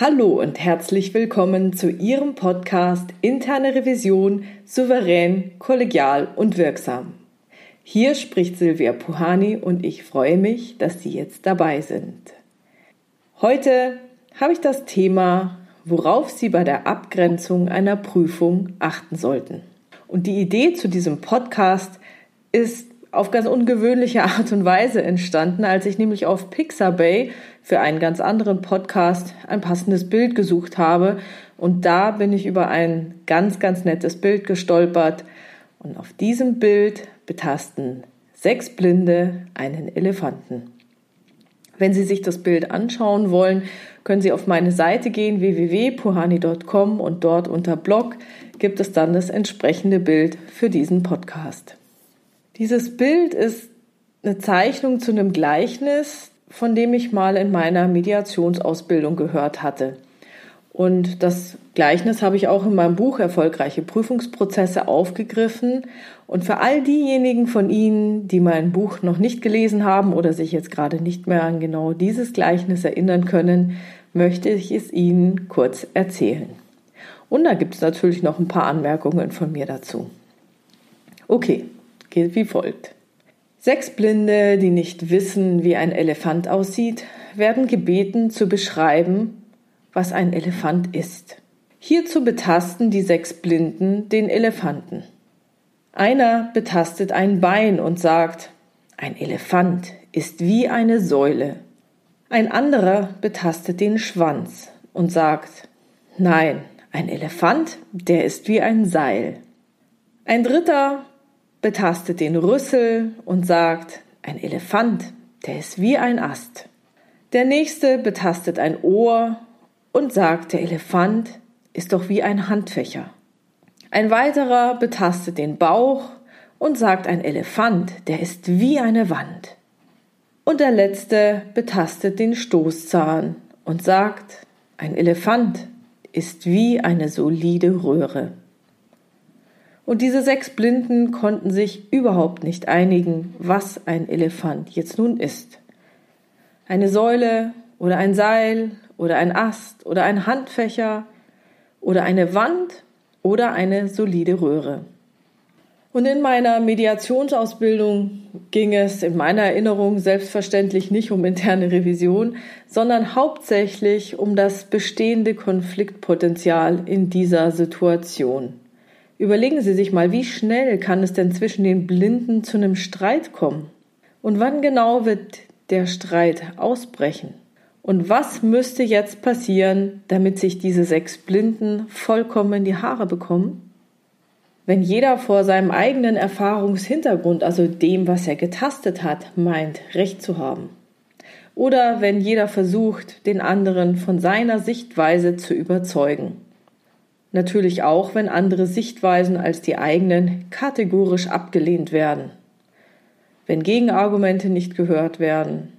Hallo und herzlich willkommen zu Ihrem Podcast Interne Revision souverän, kollegial und wirksam. Hier spricht Silvia Puhani und ich freue mich, dass Sie jetzt dabei sind. Heute habe ich das Thema, worauf Sie bei der Abgrenzung einer Prüfung achten sollten. Und die Idee zu diesem Podcast ist auf ganz ungewöhnliche Art und Weise entstanden, als ich nämlich auf Pixabay für einen ganz anderen Podcast ein passendes Bild gesucht habe. Und da bin ich über ein ganz, ganz nettes Bild gestolpert. Und auf diesem Bild betasten sechs Blinde einen Elefanten. Wenn Sie sich das Bild anschauen wollen, können Sie auf meine Seite gehen www.puhani.com und dort unter Blog gibt es dann das entsprechende Bild für diesen Podcast. Dieses Bild ist eine Zeichnung zu einem Gleichnis, von dem ich mal in meiner Mediationsausbildung gehört hatte. Und das Gleichnis habe ich auch in meinem Buch Erfolgreiche Prüfungsprozesse aufgegriffen. Und für all diejenigen von Ihnen, die mein Buch noch nicht gelesen haben oder sich jetzt gerade nicht mehr an genau dieses Gleichnis erinnern können, möchte ich es Ihnen kurz erzählen. Und da gibt es natürlich noch ein paar Anmerkungen von mir dazu. Okay, geht wie folgt. Sechs Blinde, die nicht wissen, wie ein Elefant aussieht, werden gebeten zu beschreiben, was ein Elefant ist. Hierzu betasten die sechs Blinden den Elefanten. Einer betastet ein Bein und sagt, ein Elefant ist wie eine Säule. Ein anderer betastet den Schwanz und sagt, nein, ein Elefant, der ist wie ein Seil. Ein dritter betastet den Rüssel und sagt, ein Elefant, der ist wie ein Ast. Der nächste betastet ein Ohr und sagt, der Elefant ist doch wie ein Handfächer. Ein weiterer betastet den Bauch und sagt, ein Elefant, der ist wie eine Wand. Und der letzte betastet den Stoßzahn und sagt, ein Elefant ist wie eine solide Röhre. Und diese sechs Blinden konnten sich überhaupt nicht einigen, was ein Elefant jetzt nun ist. Eine Säule oder ein Seil oder ein Ast oder ein Handfächer oder eine Wand oder eine solide Röhre. Und in meiner Mediationsausbildung ging es in meiner Erinnerung selbstverständlich nicht um interne Revision, sondern hauptsächlich um das bestehende Konfliktpotenzial in dieser Situation. Überlegen Sie sich mal, wie schnell kann es denn zwischen den Blinden zu einem Streit kommen? Und wann genau wird der Streit ausbrechen? Und was müsste jetzt passieren, damit sich diese sechs Blinden vollkommen in die Haare bekommen? Wenn jeder vor seinem eigenen Erfahrungshintergrund, also dem, was er getastet hat, meint, Recht zu haben. Oder wenn jeder versucht, den anderen von seiner Sichtweise zu überzeugen. Natürlich auch, wenn andere Sichtweisen als die eigenen kategorisch abgelehnt werden. Wenn Gegenargumente nicht gehört werden.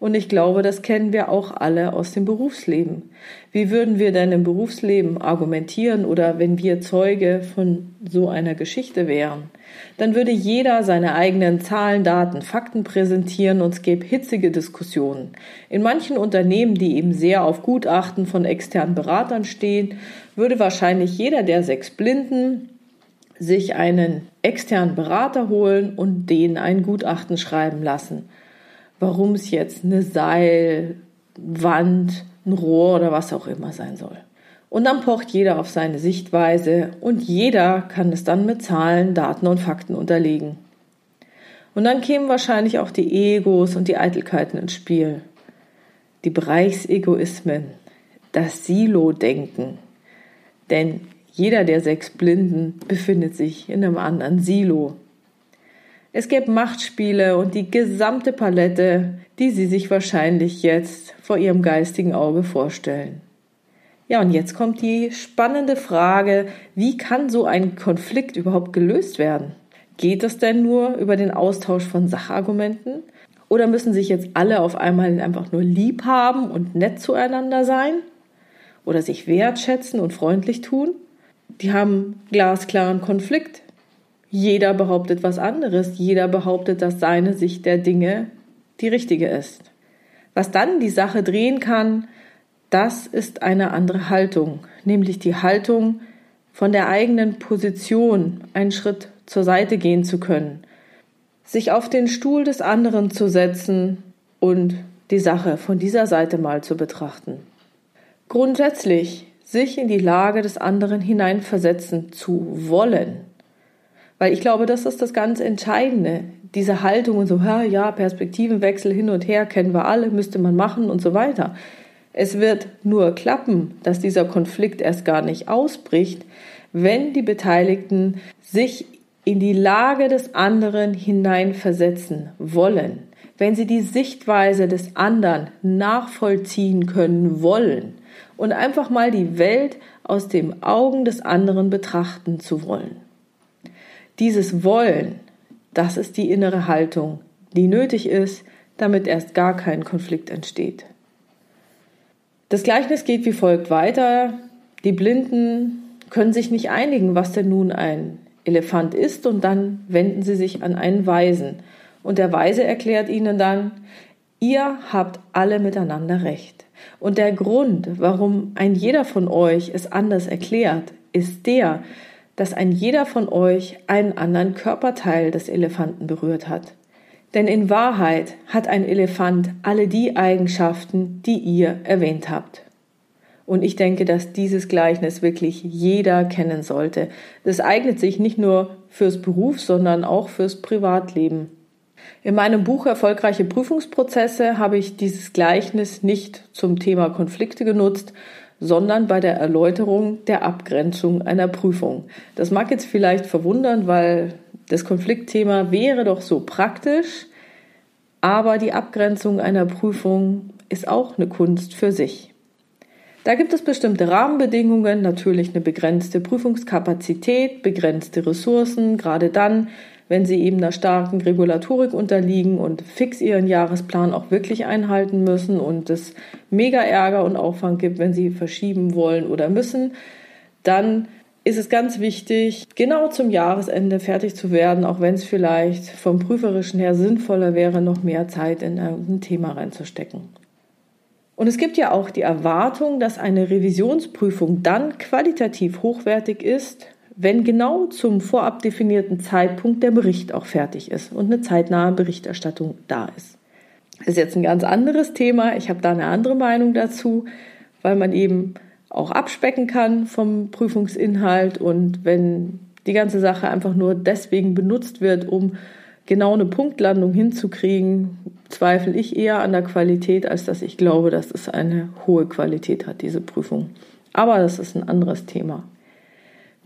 Und ich glaube, das kennen wir auch alle aus dem Berufsleben. Wie würden wir denn im Berufsleben argumentieren oder wenn wir Zeuge von so einer Geschichte wären? Dann würde jeder seine eigenen Zahlen, Daten, Fakten präsentieren und es gäbe hitzige Diskussionen. In manchen Unternehmen, die eben sehr auf Gutachten von externen Beratern stehen, würde wahrscheinlich jeder der sechs Blinden sich einen externen Berater holen und den ein Gutachten schreiben lassen. Warum es jetzt eine Seilwand, ein Rohr oder was auch immer sein soll. Und dann pocht jeder auf seine Sichtweise und jeder kann es dann mit Zahlen, Daten und Fakten unterlegen. Und dann kämen wahrscheinlich auch die Egos und die Eitelkeiten ins Spiel. Die Bereichsegoismen, das Silo-Denken, denn jeder der sechs Blinden befindet sich in einem anderen Silo. Es gäbe Machtspiele und die gesamte Palette, die Sie sich wahrscheinlich jetzt vor Ihrem geistigen Auge vorstellen. Ja, und jetzt kommt die spannende Frage, wie kann so ein Konflikt überhaupt gelöst werden? Geht es denn nur über den Austausch von Sachargumenten? Oder müssen sich jetzt alle auf einmal einfach nur lieb haben und nett zueinander sein? oder sich wertschätzen und freundlich tun. Die haben glasklaren Konflikt. Jeder behauptet was anderes. Jeder behauptet, dass seine Sicht der Dinge die richtige ist. Was dann die Sache drehen kann, das ist eine andere Haltung, nämlich die Haltung, von der eigenen Position einen Schritt zur Seite gehen zu können, sich auf den Stuhl des anderen zu setzen und die Sache von dieser Seite mal zu betrachten. Grundsätzlich sich in die Lage des anderen hineinversetzen zu wollen. Weil ich glaube, das ist das ganz Entscheidende. Diese Haltung und so, ja, Perspektivenwechsel hin und her kennen wir alle, müsste man machen und so weiter. Es wird nur klappen, dass dieser Konflikt erst gar nicht ausbricht, wenn die Beteiligten sich in die Lage des anderen hineinversetzen wollen, wenn sie die Sichtweise des anderen nachvollziehen können wollen und einfach mal die Welt aus den Augen des anderen betrachten zu wollen. Dieses Wollen, das ist die innere Haltung, die nötig ist, damit erst gar kein Konflikt entsteht. Das Gleichnis geht wie folgt weiter. Die Blinden können sich nicht einigen, was denn nun ein Elefant ist, und dann wenden sie sich an einen Weisen. Und der Weise erklärt ihnen dann, ihr habt alle miteinander recht. Und der Grund, warum ein jeder von euch es anders erklärt, ist der, dass ein jeder von euch einen anderen Körperteil des Elefanten berührt hat. Denn in Wahrheit hat ein Elefant alle die Eigenschaften, die ihr erwähnt habt. Und ich denke, dass dieses Gleichnis wirklich jeder kennen sollte. Das eignet sich nicht nur fürs Beruf, sondern auch fürs Privatleben. In meinem Buch Erfolgreiche Prüfungsprozesse habe ich dieses Gleichnis nicht zum Thema Konflikte genutzt, sondern bei der Erläuterung der Abgrenzung einer Prüfung. Das mag jetzt vielleicht verwundern, weil das Konfliktthema wäre doch so praktisch, aber die Abgrenzung einer Prüfung ist auch eine Kunst für sich. Da gibt es bestimmte Rahmenbedingungen, natürlich eine begrenzte Prüfungskapazität, begrenzte Ressourcen, gerade dann, wenn sie eben einer starken Regulatorik unterliegen und fix ihren Jahresplan auch wirklich einhalten müssen und es mega Ärger und Aufwand gibt, wenn sie verschieben wollen oder müssen, dann ist es ganz wichtig, genau zum Jahresende fertig zu werden, auch wenn es vielleicht vom prüferischen her sinnvoller wäre, noch mehr Zeit in ein Thema reinzustecken. Und es gibt ja auch die Erwartung, dass eine Revisionsprüfung dann qualitativ hochwertig ist, wenn genau zum vorab definierten Zeitpunkt der Bericht auch fertig ist und eine zeitnahe Berichterstattung da ist. Das ist jetzt ein ganz anderes Thema. Ich habe da eine andere Meinung dazu, weil man eben auch abspecken kann vom Prüfungsinhalt und wenn die ganze Sache einfach nur deswegen benutzt wird, um genau eine Punktlandung hinzukriegen, zweifle ich eher an der Qualität, als dass ich glaube, dass es eine hohe Qualität hat, diese Prüfung. Aber das ist ein anderes Thema.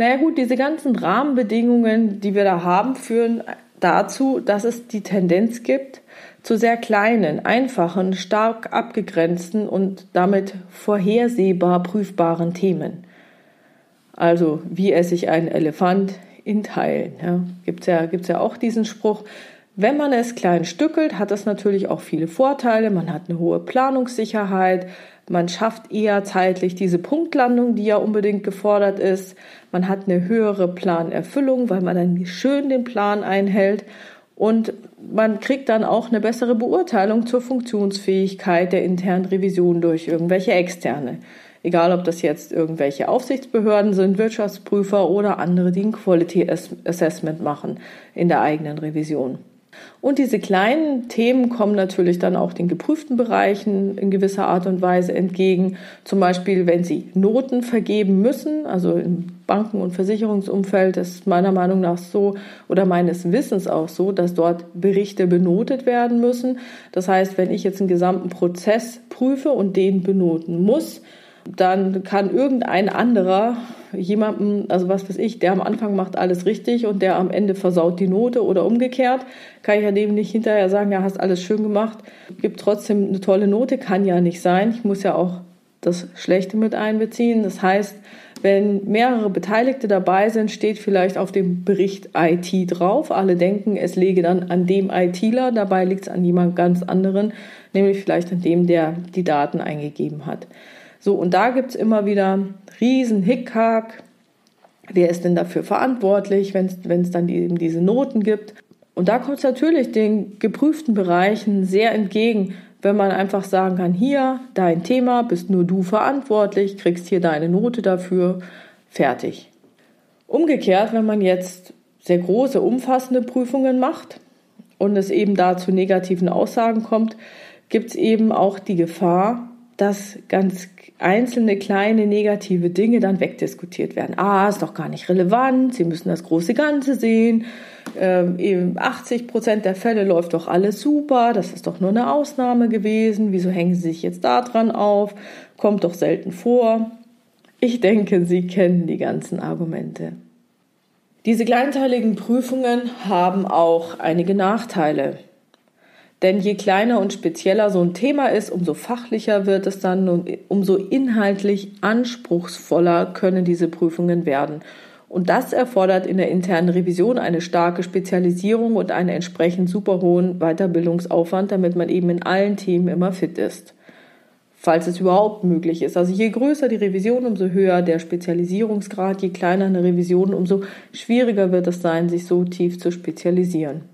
Naja gut, diese ganzen Rahmenbedingungen, die wir da haben, führen dazu, dass es die Tendenz gibt zu sehr kleinen, einfachen, stark abgegrenzten und damit vorhersehbar prüfbaren Themen. Also wie esse ich einen Elefant in Teilen. Ja. Gibt es ja, gibt's ja auch diesen Spruch, wenn man es klein stückelt, hat das natürlich auch viele Vorteile. Man hat eine hohe Planungssicherheit. Man schafft eher zeitlich diese Punktlandung, die ja unbedingt gefordert ist. Man hat eine höhere Planerfüllung, weil man dann schön den Plan einhält. Und man kriegt dann auch eine bessere Beurteilung zur Funktionsfähigkeit der internen Revision durch irgendwelche externe. Egal, ob das jetzt irgendwelche Aufsichtsbehörden sind, Wirtschaftsprüfer oder andere, die ein Quality Assessment machen in der eigenen Revision. Und diese kleinen Themen kommen natürlich dann auch den geprüften Bereichen in gewisser Art und Weise entgegen. Zum Beispiel, wenn sie Noten vergeben müssen, also im Banken- und Versicherungsumfeld ist meiner Meinung nach so oder meines Wissens auch so, dass dort Berichte benotet werden müssen. Das heißt, wenn ich jetzt einen gesamten Prozess prüfe und den benoten muss, dann kann irgendein anderer jemandem, also was weiß ich, der am Anfang macht alles richtig und der am Ende versaut die Note oder umgekehrt, kann ich ja dem nicht hinterher sagen, ja, hast alles schön gemacht, gibt trotzdem eine tolle Note, kann ja nicht sein. Ich muss ja auch das Schlechte mit einbeziehen. Das heißt, wenn mehrere Beteiligte dabei sind, steht vielleicht auf dem Bericht IT drauf. Alle denken, es läge dann an dem ITler, dabei liegt es an jemand ganz anderen, nämlich vielleicht an dem, der die Daten eingegeben hat. So, und da gibt's immer wieder riesen Hickhack. Wer ist denn dafür verantwortlich, wenn es dann eben diese Noten gibt? Und da kommt es natürlich den geprüften Bereichen sehr entgegen, wenn man einfach sagen kann, hier, dein Thema, bist nur du verantwortlich, kriegst hier deine Note dafür, fertig. Umgekehrt, wenn man jetzt sehr große, umfassende Prüfungen macht und es eben da zu negativen Aussagen kommt, gibt es eben auch die Gefahr, dass ganz einzelne kleine negative Dinge dann wegdiskutiert werden. Ah, ist doch gar nicht relevant, Sie müssen das große Ganze sehen. Ähm, eben 80 Prozent der Fälle läuft doch alles super, das ist doch nur eine Ausnahme gewesen. Wieso hängen Sie sich jetzt da dran auf? Kommt doch selten vor. Ich denke, Sie kennen die ganzen Argumente. Diese kleinteiligen Prüfungen haben auch einige Nachteile. Denn je kleiner und spezieller so ein Thema ist, umso fachlicher wird es dann und umso inhaltlich anspruchsvoller können diese Prüfungen werden. Und das erfordert in der internen Revision eine starke Spezialisierung und einen entsprechend super hohen Weiterbildungsaufwand, damit man eben in allen Themen immer fit ist. Falls es überhaupt möglich ist. Also je größer die Revision, umso höher der Spezialisierungsgrad, je kleiner eine Revision, umso schwieriger wird es sein, sich so tief zu spezialisieren.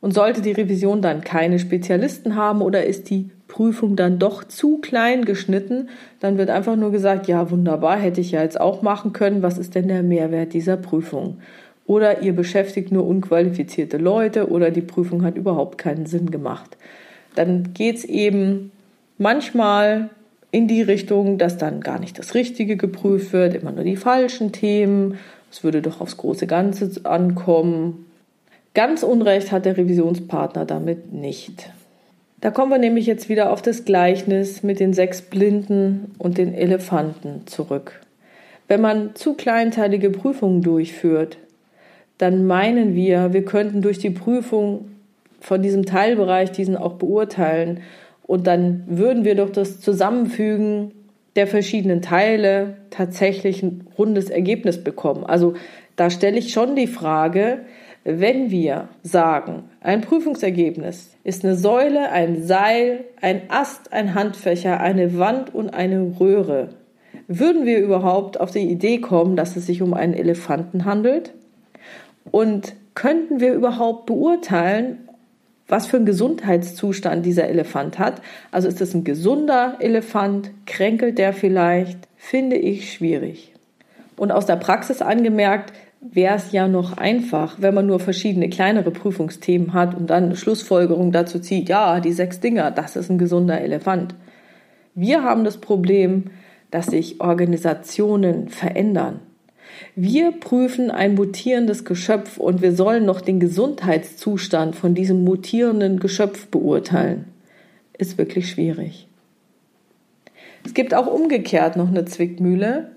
Und sollte die Revision dann keine Spezialisten haben oder ist die Prüfung dann doch zu klein geschnitten, dann wird einfach nur gesagt, ja wunderbar, hätte ich ja jetzt auch machen können, was ist denn der Mehrwert dieser Prüfung? Oder ihr beschäftigt nur unqualifizierte Leute oder die Prüfung hat überhaupt keinen Sinn gemacht. Dann geht's eben manchmal in die Richtung, dass dann gar nicht das Richtige geprüft wird, immer nur die falschen Themen. Es würde doch aufs große Ganze ankommen Ganz Unrecht hat der Revisionspartner damit nicht. Da kommen wir nämlich jetzt wieder auf das Gleichnis mit den sechs Blinden und den Elefanten zurück. Wenn man zu kleinteilige Prüfungen durchführt, dann meinen wir, wir könnten durch die Prüfung von diesem Teilbereich diesen auch beurteilen und dann würden wir durch das Zusammenfügen der verschiedenen Teile tatsächlich ein rundes Ergebnis bekommen. Also da stelle ich schon die Frage, wenn wir sagen, ein Prüfungsergebnis ist eine Säule, ein Seil, ein Ast, ein Handfächer, eine Wand und eine Röhre, würden wir überhaupt auf die Idee kommen, dass es sich um einen Elefanten handelt? Und könnten wir überhaupt beurteilen, was für einen Gesundheitszustand dieser Elefant hat? Also ist es ein gesunder Elefant? Kränkelt der vielleicht? Finde ich schwierig. Und aus der Praxis angemerkt, wäre es ja noch einfach, wenn man nur verschiedene kleinere Prüfungsthemen hat und dann eine Schlussfolgerung dazu zieht, ja, die sechs Dinger, das ist ein gesunder Elefant. Wir haben das Problem, dass sich Organisationen verändern. Wir prüfen ein mutierendes Geschöpf und wir sollen noch den Gesundheitszustand von diesem mutierenden Geschöpf beurteilen. Ist wirklich schwierig. Es gibt auch umgekehrt noch eine Zwickmühle.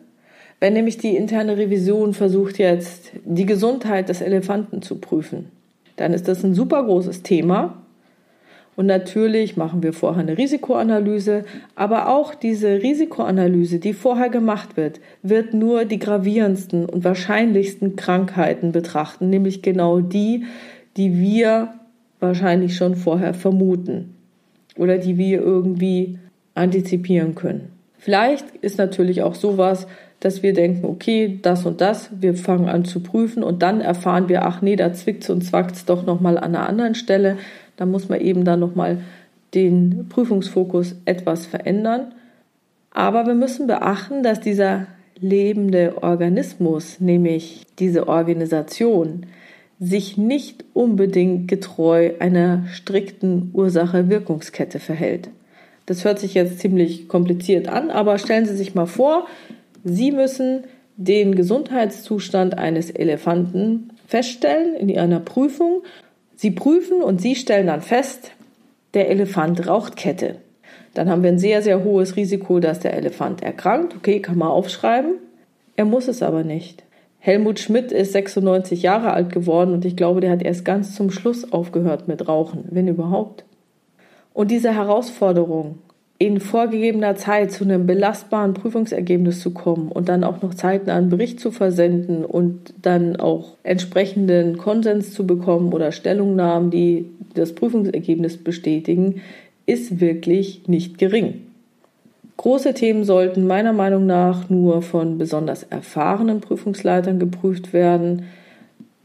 Wenn nämlich die interne Revision versucht jetzt, die Gesundheit des Elefanten zu prüfen, dann ist das ein super großes Thema. Und natürlich machen wir vorher eine Risikoanalyse, aber auch diese Risikoanalyse, die vorher gemacht wird, wird nur die gravierendsten und wahrscheinlichsten Krankheiten betrachten, nämlich genau die, die wir wahrscheinlich schon vorher vermuten oder die wir irgendwie antizipieren können. Vielleicht ist natürlich auch sowas, dass wir denken, okay, das und das, wir fangen an zu prüfen und dann erfahren wir, ach nee, da zwickt's und zwackt's doch nochmal an einer anderen Stelle. Da muss man eben dann nochmal den Prüfungsfokus etwas verändern. Aber wir müssen beachten, dass dieser lebende Organismus, nämlich diese Organisation, sich nicht unbedingt getreu einer strikten Ursache-Wirkungskette verhält. Das hört sich jetzt ziemlich kompliziert an, aber stellen Sie sich mal vor, Sie müssen den Gesundheitszustand eines Elefanten feststellen in einer Prüfung. Sie prüfen und Sie stellen dann fest, der Elefant raucht Kette. Dann haben wir ein sehr, sehr hohes Risiko, dass der Elefant erkrankt. Okay, kann man aufschreiben. Er muss es aber nicht. Helmut Schmidt ist 96 Jahre alt geworden und ich glaube, der hat erst ganz zum Schluss aufgehört mit Rauchen, wenn überhaupt. Und diese Herausforderung, in vorgegebener Zeit zu einem belastbaren Prüfungsergebnis zu kommen und dann auch noch zeitnah einen Bericht zu versenden und dann auch entsprechenden Konsens zu bekommen oder Stellungnahmen, die das Prüfungsergebnis bestätigen, ist wirklich nicht gering. Große Themen sollten meiner Meinung nach nur von besonders erfahrenen Prüfungsleitern geprüft werden,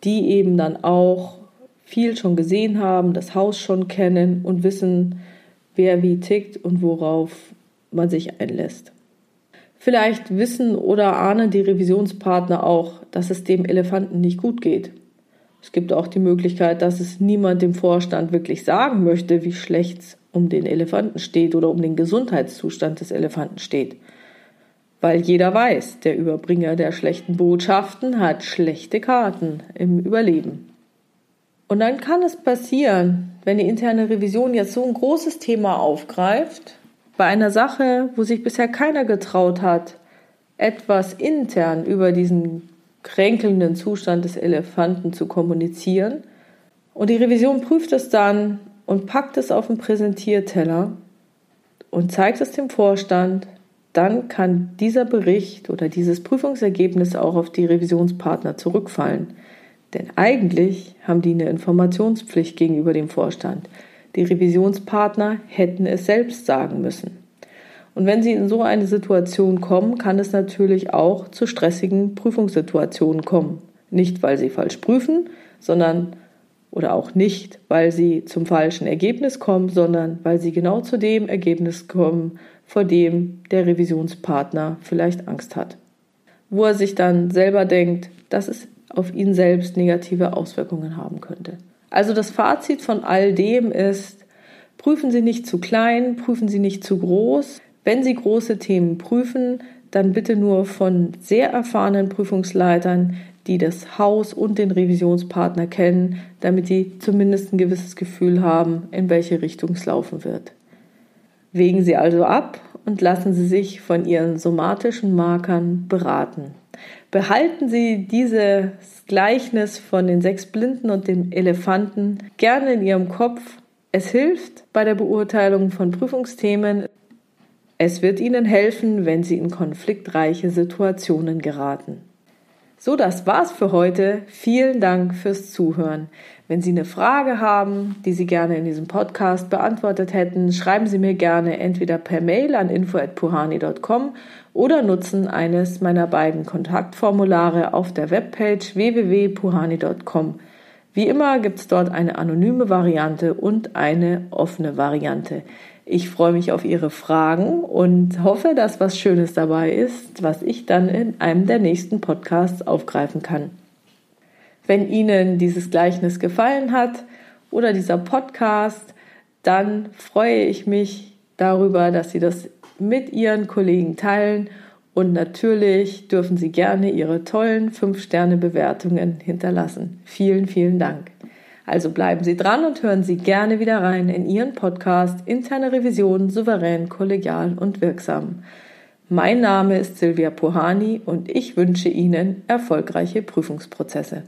die eben dann auch viel schon gesehen haben, das Haus schon kennen und wissen, wer wie tickt und worauf man sich einlässt. Vielleicht wissen oder ahnen die Revisionspartner auch, dass es dem Elefanten nicht gut geht. Es gibt auch die Möglichkeit, dass es niemand dem Vorstand wirklich sagen möchte, wie schlecht es um den Elefanten steht oder um den Gesundheitszustand des Elefanten steht. Weil jeder weiß, der Überbringer der schlechten Botschaften hat schlechte Karten im Überleben. Und dann kann es passieren, wenn die interne Revision jetzt so ein großes Thema aufgreift, bei einer Sache, wo sich bisher keiner getraut hat, etwas intern über diesen kränkelnden Zustand des Elefanten zu kommunizieren. Und die Revision prüft es dann und packt es auf den Präsentierteller und zeigt es dem Vorstand. Dann kann dieser Bericht oder dieses Prüfungsergebnis auch auf die Revisionspartner zurückfallen. Denn eigentlich haben die eine Informationspflicht gegenüber dem Vorstand. Die Revisionspartner hätten es selbst sagen müssen. Und wenn Sie in so eine Situation kommen, kann es natürlich auch zu stressigen Prüfungssituationen kommen. Nicht, weil Sie falsch prüfen, sondern oder auch nicht, weil Sie zum falschen Ergebnis kommen, sondern weil Sie genau zu dem Ergebnis kommen, vor dem der Revisionspartner vielleicht Angst hat. Wo er sich dann selber denkt, dass es auf ihn selbst negative Auswirkungen haben könnte. Also das Fazit von all dem ist, prüfen Sie nicht zu klein, prüfen Sie nicht zu groß, wenn Sie große Themen prüfen, dann bitte nur von sehr erfahrenen Prüfungsleitern, die das Haus und den Revisionspartner kennen, damit sie zumindest ein gewisses Gefühl haben, in welche Richtung es laufen wird. Wägen Sie also ab und lassen Sie sich von Ihren somatischen Markern beraten. Behalten Sie dieses Gleichnis von den sechs Blinden und dem Elefanten gerne in Ihrem Kopf. Es hilft bei der Beurteilung von Prüfungsthemen. Es wird Ihnen helfen, wenn Sie in konfliktreiche Situationen geraten. So, das war's für heute. Vielen Dank fürs Zuhören. Wenn Sie eine Frage haben, die Sie gerne in diesem Podcast beantwortet hätten, schreiben Sie mir gerne entweder per Mail an info@puhani.com oder nutzen eines meiner beiden Kontaktformulare auf der Webpage www.puhani.com. Wie immer gibt's dort eine anonyme Variante und eine offene Variante. Ich freue mich auf Ihre Fragen und hoffe, dass was Schönes dabei ist, was ich dann in einem der nächsten Podcasts aufgreifen kann. Wenn Ihnen dieses Gleichnis gefallen hat oder dieser Podcast, dann freue ich mich darüber, dass Sie das mit Ihren Kollegen teilen und natürlich dürfen Sie gerne Ihre tollen 5-Sterne-Bewertungen hinterlassen. Vielen, vielen Dank. Also bleiben Sie dran und hören Sie gerne wieder rein in Ihren Podcast Interne Revision souverän, kollegial und wirksam. Mein Name ist Silvia Pohani und ich wünsche Ihnen erfolgreiche Prüfungsprozesse.